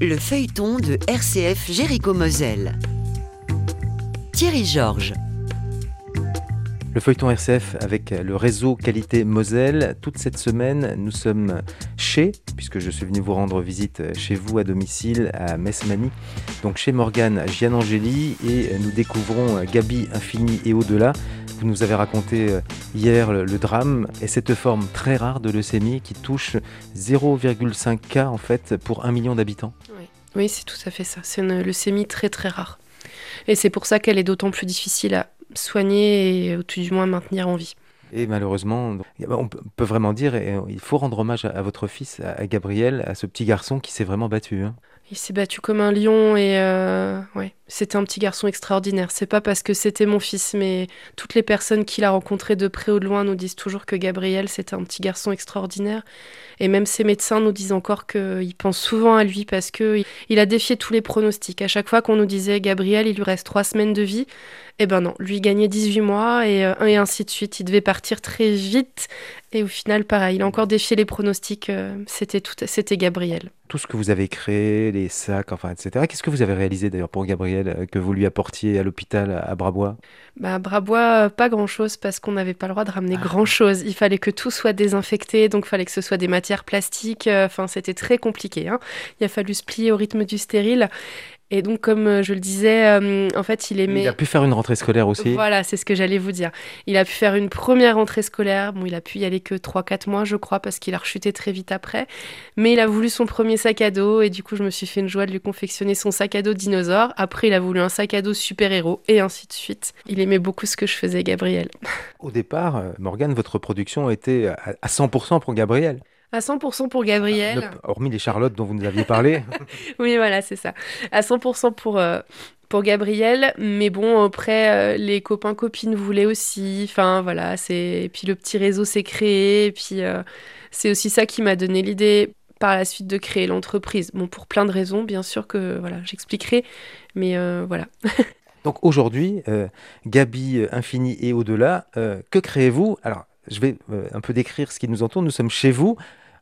Le feuilleton de RCF Jéricho Moselle. Thierry Georges. Le feuilleton RCF avec le réseau Qualité Moselle. Toute cette semaine, nous sommes chez, puisque je suis venu vous rendre visite chez vous à domicile à Mesmani, donc chez Morgane Gianangeli, et nous découvrons Gabi Infini et au-delà. Vous nous avez raconté euh, hier le, drame et cette forme très rare de leucémie qui touche 0,5 cas en fait pour un million d'habitants. Oui, oui c'est tout à fait ça. C'est une leucémie très très rare. Et c'est pour ça qu'elle est d'autant plus difficile à soigner et au tout du moins à maintenir en vie. Et malheureusement, on peut vraiment dire, et il faut rendre hommage à votre fils, à Gabriel, à ce petit garçon qui s'est vraiment battu. Il s'est battu comme un lion et euh, ouais, c'était un petit garçon extraordinaire. C'est pas parce que c'était mon fils, mais toutes les personnes qu'il a rencontrées de près ou de loin nous disent toujours que Gabriel c'était un petit garçon extraordinaire. Et même ses médecins nous disent encore qu'ils pensent souvent à lui parce que il a défié tous les pronostics. À chaque fois qu'on nous disait Gabriel, il lui reste trois semaines de vie, eh ben non, lui gagnait 18 mois et, euh, et ainsi de suite. Il devait partir très vite et au final, pareil, il a encore défié les pronostics. Euh, c'était tout, c'était Gabriel. Tout ce que vous avez créé, les sacs, enfin, etc. Qu'est-ce que vous avez réalisé d'ailleurs pour Gabriel euh, que vous lui apportiez à l'hôpital à Brabois? Bah, À Brabois, pas grand-chose parce qu'on n'avait pas le droit de ramener ah. grand-chose. Il fallait que tout soit désinfecté, donc il fallait que ce soit des matières plastiques. Enfin, c'était très compliqué. Hein. Il a fallu se plier au rythme du stérile. Et donc, comme euh, je le disais, euh, en fait, il aimait. Il a pu faire une rentrée scolaire aussi. Voilà, c'est ce que j'allais vous dire. Il a pu faire une première rentrée scolaire. Bon, il a pu y aller que 3-4 mois, je crois, parce qu'il a rechuté très vite après. Mais il a voulu son premier sac à dos. Et du coup, je me suis fait une joie de lui confectionner son sac à dos dinosaure. Après, il a voulu un sac à dos super-héros. Et ainsi de suite. Il aimait beaucoup ce que je faisais, Gabriel. Au départ, euh, Morgane, votre production était à 100% pour Gabriel. À 100% pour Gabriel. hormis les Charlottes dont vous nous aviez parlé. oui, voilà, c'est ça. À 100% pour, euh, pour Gabriel. Mais bon, après, euh, les copains-copines voulaient aussi. Enfin, voilà. Et puis le petit réseau s'est créé. Et puis euh, c'est aussi ça qui m'a donné l'idée par la suite de créer l'entreprise. Bon, pour plein de raisons, bien sûr que voilà, j'expliquerai. Mais voilà. Donc aujourd'hui, Gabi Infini et au-delà, que créez-vous? Alors, je vais un peu décrire ce qui nous entoure. Nous sommes chez vous.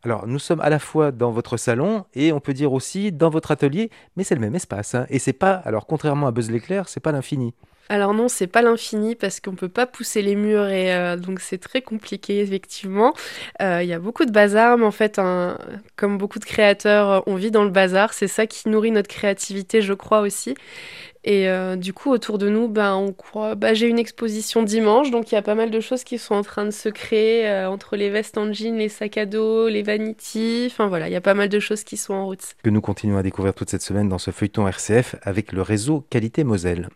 Alors, nous sommes à la fois dans votre salon et on peut dire aussi dans votre atelier, mais c'est le même espace. Hein. et c'est pas, alors contrairement à Buzz l'éclair, c'est pas l'infini. Alors non, c'est pas l'infini parce qu'on peut pas pousser les murs et euh, donc c'est très compliqué effectivement. Euh, il y a beaucoup de bazar, mais en fait, comme beaucoup de créateurs, on vit dans le bazar. C'est ça qui nourrit notre créativité, je crois aussi. Et euh, du coup, autour de nous, ben, on croit. Bah, j'ai une exposition dimanche, donc il y a pas mal de choses qui sont en train de se créer euh, entre les vestes en jean, les sacs à dos, les vanities. Enfin voilà, il y a pas mal de choses qui sont en route. Que nous continuons à découvrir toute cette semaine dans ce feuilleton RCF avec le réseau Qualité Moselle.